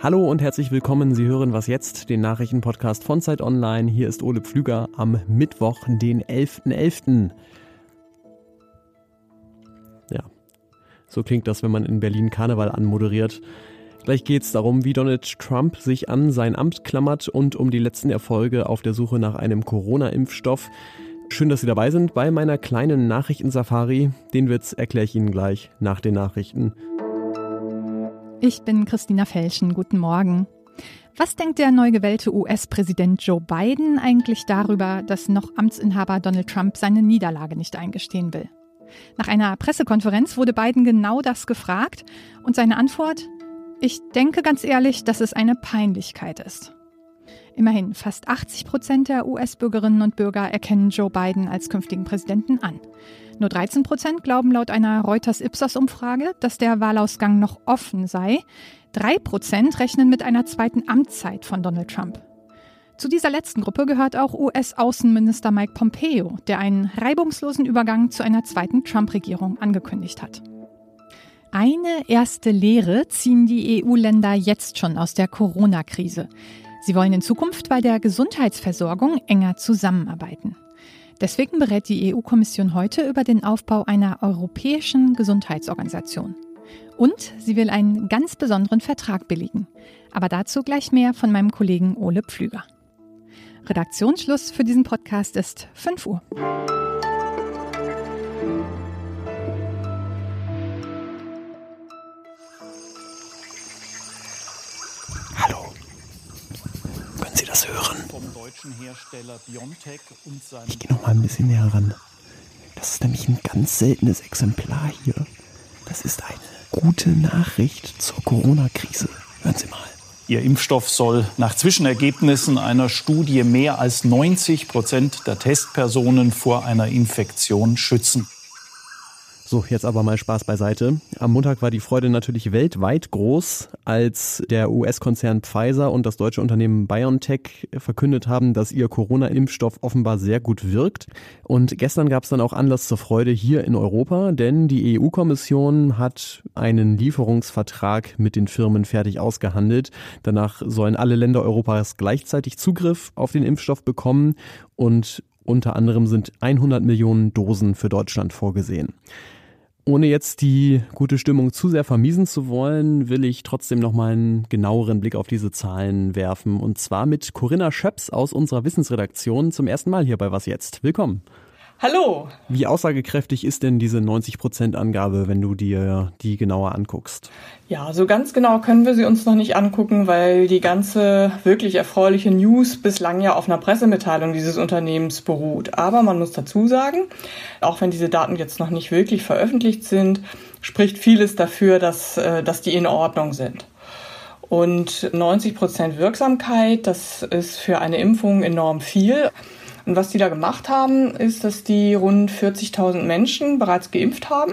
Hallo und herzlich willkommen. Sie hören was jetzt, den Nachrichtenpodcast von Zeit Online. Hier ist Ole Pflüger am Mittwoch, den 11.11. .11. Ja, so klingt das, wenn man in Berlin Karneval anmoderiert. Gleich geht es darum, wie Donald Trump sich an sein Amt klammert und um die letzten Erfolge auf der Suche nach einem Corona-Impfstoff. Schön, dass Sie dabei sind bei meiner kleinen Nachrichtensafari. Den Witz erkläre ich Ihnen gleich nach den Nachrichten. Ich bin Christina Felschen. Guten Morgen. Was denkt der neu gewählte US-Präsident Joe Biden eigentlich darüber, dass noch Amtsinhaber Donald Trump seine Niederlage nicht eingestehen will? Nach einer Pressekonferenz wurde Biden genau das gefragt und seine Antwort, ich denke ganz ehrlich, dass es eine Peinlichkeit ist. Immerhin fast 80 Prozent der US-Bürgerinnen und Bürger erkennen Joe Biden als künftigen Präsidenten an. Nur 13 Prozent glauben laut einer Reuters-Ipsos-Umfrage, dass der Wahlausgang noch offen sei. Drei Prozent rechnen mit einer zweiten Amtszeit von Donald Trump. Zu dieser letzten Gruppe gehört auch US-Außenminister Mike Pompeo, der einen reibungslosen Übergang zu einer zweiten Trump-Regierung angekündigt hat. Eine erste Lehre ziehen die EU-Länder jetzt schon aus der Corona-Krise. Sie wollen in Zukunft bei der Gesundheitsversorgung enger zusammenarbeiten. Deswegen berät die EU-Kommission heute über den Aufbau einer europäischen Gesundheitsorganisation. Und sie will einen ganz besonderen Vertrag billigen. Aber dazu gleich mehr von meinem Kollegen Ole Pflüger. Redaktionsschluss für diesen Podcast ist 5 Uhr. Deutschen Hersteller Biontech und seinem. Ich gehe noch mal ein bisschen näher ran. Das ist nämlich ein ganz seltenes Exemplar hier. Das ist eine gute Nachricht zur Corona-Krise. Hören Sie mal. Ihr Impfstoff soll nach Zwischenergebnissen einer Studie mehr als 90 Prozent der Testpersonen vor einer Infektion schützen. So, jetzt aber mal Spaß beiseite. Am Montag war die Freude natürlich weltweit groß, als der US-Konzern Pfizer und das deutsche Unternehmen BioNTech verkündet haben, dass ihr Corona-Impfstoff offenbar sehr gut wirkt. Und gestern gab es dann auch Anlass zur Freude hier in Europa, denn die EU-Kommission hat einen Lieferungsvertrag mit den Firmen fertig ausgehandelt. Danach sollen alle Länder Europas gleichzeitig Zugriff auf den Impfstoff bekommen und unter anderem sind 100 Millionen Dosen für Deutschland vorgesehen. Ohne jetzt die gute Stimmung zu sehr vermiesen zu wollen, will ich trotzdem noch mal einen genaueren Blick auf diese Zahlen werfen. Und zwar mit Corinna Schöps aus unserer Wissensredaktion zum ersten Mal hier bei Was Jetzt. Willkommen. Hallo. Wie aussagekräftig ist denn diese 90-Prozent-Angabe, wenn du dir die genauer anguckst? Ja, so ganz genau können wir sie uns noch nicht angucken, weil die ganze wirklich erfreuliche News bislang ja auf einer Pressemitteilung dieses Unternehmens beruht. Aber man muss dazu sagen, auch wenn diese Daten jetzt noch nicht wirklich veröffentlicht sind, spricht vieles dafür, dass, äh, dass die in Ordnung sind. Und 90 Prozent Wirksamkeit, das ist für eine Impfung enorm viel. Und was die da gemacht haben, ist, dass die rund 40.000 Menschen bereits geimpft haben.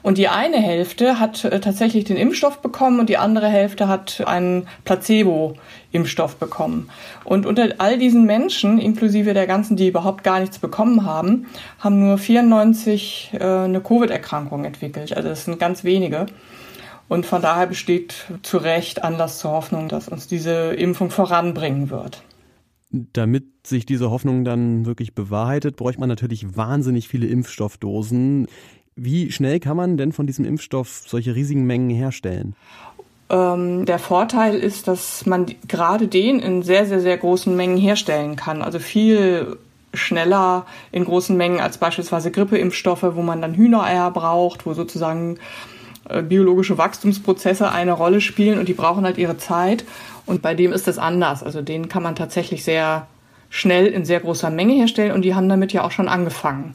Und die eine Hälfte hat äh, tatsächlich den Impfstoff bekommen und die andere Hälfte hat einen Placebo-Impfstoff bekommen. Und unter all diesen Menschen, inklusive der ganzen, die überhaupt gar nichts bekommen haben, haben nur 94 äh, eine Covid-Erkrankung entwickelt. Also das sind ganz wenige. Und von daher besteht zu Recht Anlass zur Hoffnung, dass uns diese Impfung voranbringen wird. Damit sich diese Hoffnung dann wirklich bewahrheitet, bräuchte man natürlich wahnsinnig viele Impfstoffdosen. Wie schnell kann man denn von diesem Impfstoff solche riesigen Mengen herstellen? Ähm, der Vorteil ist, dass man gerade den in sehr, sehr, sehr großen Mengen herstellen kann. Also viel schneller in großen Mengen als beispielsweise Grippeimpfstoffe, wo man dann Hühnereier braucht, wo sozusagen biologische Wachstumsprozesse eine Rolle spielen und die brauchen halt ihre Zeit. Und bei dem ist das anders. Also den kann man tatsächlich sehr schnell in sehr großer Menge herstellen und die haben damit ja auch schon angefangen.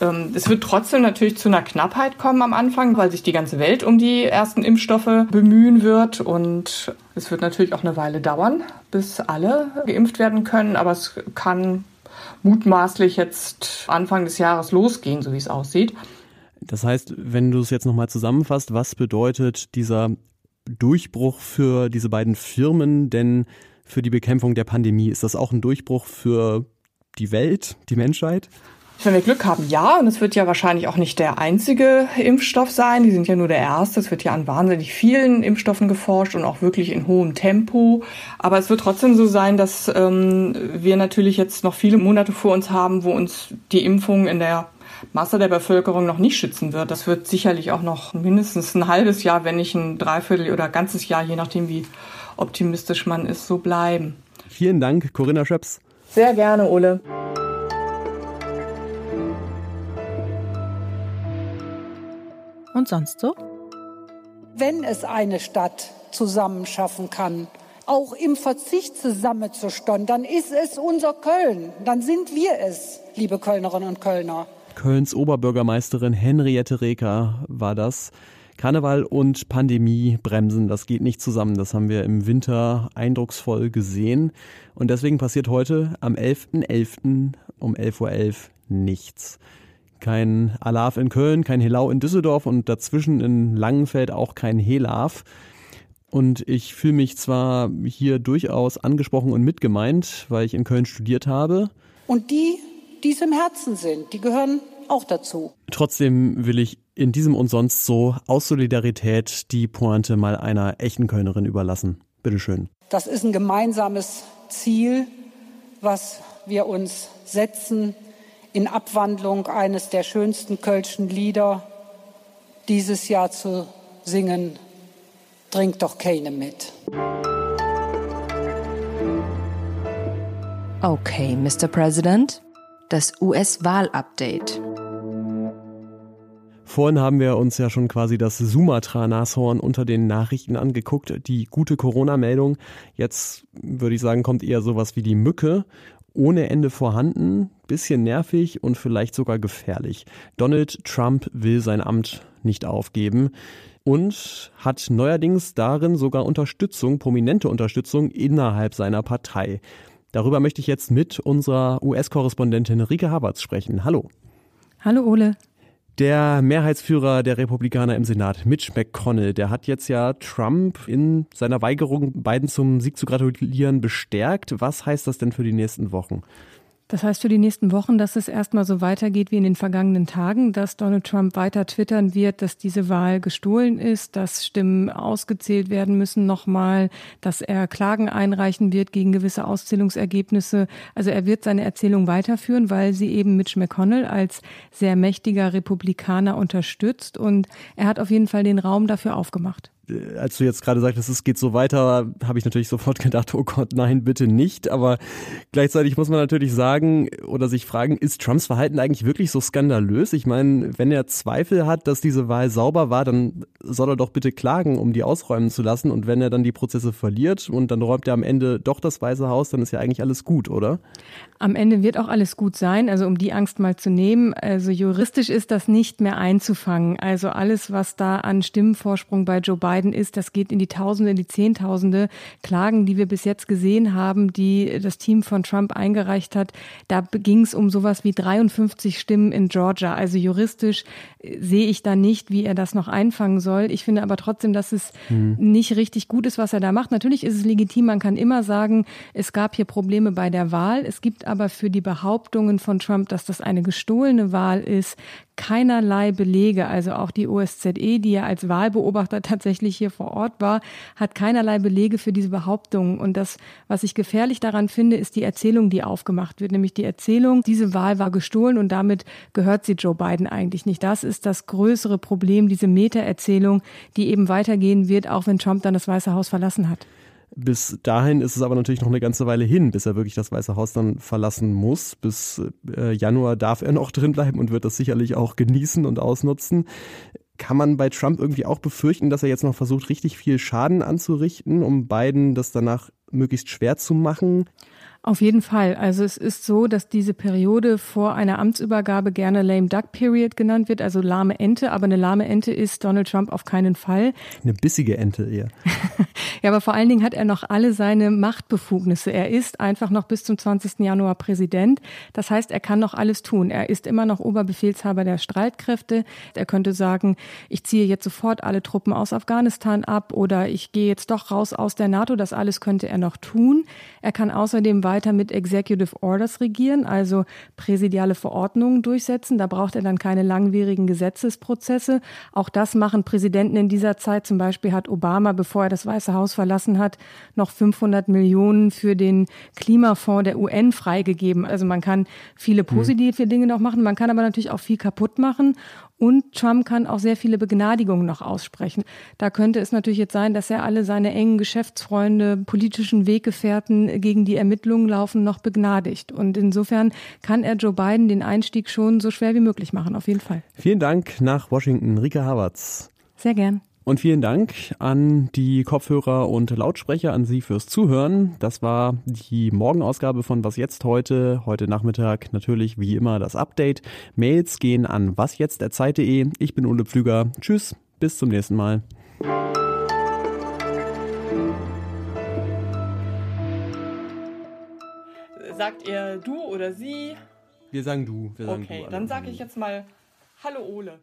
Ähm, es wird trotzdem natürlich zu einer Knappheit kommen am Anfang, weil sich die ganze Welt um die ersten Impfstoffe bemühen wird. Und es wird natürlich auch eine Weile dauern, bis alle geimpft werden können. Aber es kann mutmaßlich jetzt Anfang des Jahres losgehen, so wie es aussieht. Das heißt, wenn du es jetzt nochmal zusammenfasst, was bedeutet dieser Durchbruch für diese beiden Firmen denn für die Bekämpfung der Pandemie? Ist das auch ein Durchbruch für die Welt, die Menschheit? Wenn wir Glück haben, ja. Und es wird ja wahrscheinlich auch nicht der einzige Impfstoff sein. Die sind ja nur der erste. Es wird ja an wahnsinnig vielen Impfstoffen geforscht und auch wirklich in hohem Tempo. Aber es wird trotzdem so sein, dass ähm, wir natürlich jetzt noch viele Monate vor uns haben, wo uns die Impfung in der Masse der Bevölkerung noch nicht schützen wird. Das wird sicherlich auch noch mindestens ein halbes Jahr, wenn nicht ein Dreiviertel oder ganzes Jahr, je nachdem, wie optimistisch man ist, so bleiben. Vielen Dank, Corinna Schöps. Sehr gerne, Ole. Und sonst so? Wenn es eine Stadt zusammenschaffen kann, auch im Verzicht zusammenzustehen, dann ist es unser Köln. Dann sind wir es, liebe Kölnerinnen und Kölner. Kölns Oberbürgermeisterin Henriette Reker war das. Karneval und Pandemie bremsen, das geht nicht zusammen. Das haben wir im Winter eindrucksvoll gesehen. Und deswegen passiert heute am 11.11. .11. um 11.11 Uhr nichts. Kein Alaf in Köln, kein Helau in Düsseldorf und dazwischen in Langenfeld auch kein Helaf. Und ich fühle mich zwar hier durchaus angesprochen und mitgemeint, weil ich in Köln studiert habe. Und die, die es im Herzen sind, die gehören auch dazu. Trotzdem will ich in diesem und sonst so aus Solidarität die Pointe mal einer echten Kölnerin überlassen. Bitteschön. Das ist ein gemeinsames Ziel, was wir uns setzen in Abwandlung eines der schönsten kölschen Lieder dieses Jahr zu singen. Trink doch keine mit. Okay, Mr. President, das US-Wahl-Update. Vorhin haben wir uns ja schon quasi das Sumatra-Nashorn unter den Nachrichten angeguckt, die gute Corona-Meldung. Jetzt würde ich sagen, kommt eher sowas wie die Mücke ohne Ende vorhanden, bisschen nervig und vielleicht sogar gefährlich. Donald Trump will sein Amt nicht aufgeben und hat neuerdings darin sogar Unterstützung, prominente Unterstützung innerhalb seiner Partei. Darüber möchte ich jetzt mit unserer US-Korrespondentin Rike Haberts sprechen. Hallo. Hallo Ole. Der Mehrheitsführer der Republikaner im Senat, Mitch McConnell, der hat jetzt ja Trump in seiner Weigerung, Biden zum Sieg zu gratulieren, bestärkt. Was heißt das denn für die nächsten Wochen? Das heißt für die nächsten Wochen, dass es erstmal so weitergeht wie in den vergangenen Tagen, dass Donald Trump weiter twittern wird, dass diese Wahl gestohlen ist, dass Stimmen ausgezählt werden müssen nochmal, dass er Klagen einreichen wird gegen gewisse Auszählungsergebnisse. Also er wird seine Erzählung weiterführen, weil sie eben Mitch McConnell als sehr mächtiger Republikaner unterstützt und er hat auf jeden Fall den Raum dafür aufgemacht. Äh, als du jetzt gerade sagtest, es geht so weiter, habe ich natürlich sofort gedacht, oh Gott, nein, bitte nicht. Aber gleichzeitig muss man natürlich sagen oder sich fragen, ist Trumps Verhalten eigentlich wirklich so skandalös? Ich meine, wenn er Zweifel hat, dass diese Wahl sauber war, dann soll er doch bitte klagen, um die ausräumen zu lassen. Und wenn er dann die Prozesse verliert und dann räumt er am Ende doch das Weiße Haus, dann ist ja eigentlich alles gut, oder? Am Ende wird auch alles gut sein. Also um die Angst mal zu nehmen. Also juristisch ist das nicht mehr einzufangen. Also alles, was da an Stimmenvorsprung bei Joe Biden ist, das geht in die Tausende, in die Zehntausende Klagen, die wir bis jetzt gesehen haben, die das Team von Trump eingereicht hat. Da ging es um sowas wie 53 Stimmen in Georgia. Also juristisch äh, sehe ich da nicht, wie er das noch einfangen soll. Ich finde aber trotzdem, dass es hm. nicht richtig gut ist, was er da macht. Natürlich ist es legitim. Man kann immer sagen, es gab hier Probleme bei der Wahl. Es gibt aber für die Behauptungen von Trump, dass das eine gestohlene Wahl ist, keinerlei Belege. Also auch die OSZE, die ja als Wahlbeobachter tatsächlich hier vor Ort war, hat keinerlei Belege für diese Behauptungen. Und das, was ich gefährlich daran finde, ist die Erzählung, die aufgemacht wird, nämlich die Erzählung, diese Wahl war gestohlen und damit gehört sie Joe Biden eigentlich nicht. Das ist das größere Problem, diese Meta-Erzählung, die eben weitergehen wird, auch wenn Trump dann das Weiße Haus verlassen hat. Bis dahin ist es aber natürlich noch eine ganze Weile hin, bis er wirklich das Weiße Haus dann verlassen muss. Bis äh, Januar darf er noch drin bleiben und wird das sicherlich auch genießen und ausnutzen. Kann man bei Trump irgendwie auch befürchten, dass er jetzt noch versucht, richtig viel Schaden anzurichten, um Biden das danach möglichst schwer zu machen? Auf jeden Fall. Also es ist so, dass diese Periode vor einer Amtsübergabe gerne Lame Duck Period genannt wird, also lahme Ente. Aber eine lahme Ente ist Donald Trump auf keinen Fall. Eine bissige Ente eher. ja, aber vor allen Dingen hat er noch alle seine Machtbefugnisse. Er ist einfach noch bis zum 20. Januar Präsident. Das heißt, er kann noch alles tun. Er ist immer noch Oberbefehlshaber der Streitkräfte. Er könnte sagen, ich ziehe jetzt sofort alle Truppen aus Afghanistan ab oder ich gehe jetzt doch raus aus der NATO. Das alles könnte er noch tun. Er kann außerdem weiter weiter mit Executive Orders regieren, also präsidiale Verordnungen durchsetzen. Da braucht er dann keine langwierigen Gesetzesprozesse. Auch das machen Präsidenten in dieser Zeit. Zum Beispiel hat Obama, bevor er das Weiße Haus verlassen hat, noch 500 Millionen für den Klimafonds der UN freigegeben. Also man kann viele mhm. positive Dinge noch machen, man kann aber natürlich auch viel kaputt machen. Und Trump kann auch sehr viele Begnadigungen noch aussprechen. Da könnte es natürlich jetzt sein, dass er alle seine engen Geschäftsfreunde, politischen Weggefährten gegen die Ermittlungen laufen, noch begnadigt. Und insofern kann er Joe Biden den Einstieg schon so schwer wie möglich machen, auf jeden Fall. Vielen Dank nach Washington, Rika Havertz. Sehr gern. Und vielen Dank an die Kopfhörer und Lautsprecher, an Sie fürs Zuhören. Das war die Morgenausgabe von Was jetzt heute. Heute Nachmittag natürlich wie immer das Update. Mails gehen an wasjetzt.zeit.de. Ich bin Ole Pflüger. Tschüss, bis zum nächsten Mal. Sagt ihr du oder sie? Wir sagen du. Wir sagen okay, du dann sage ich jetzt mal Hallo Ole.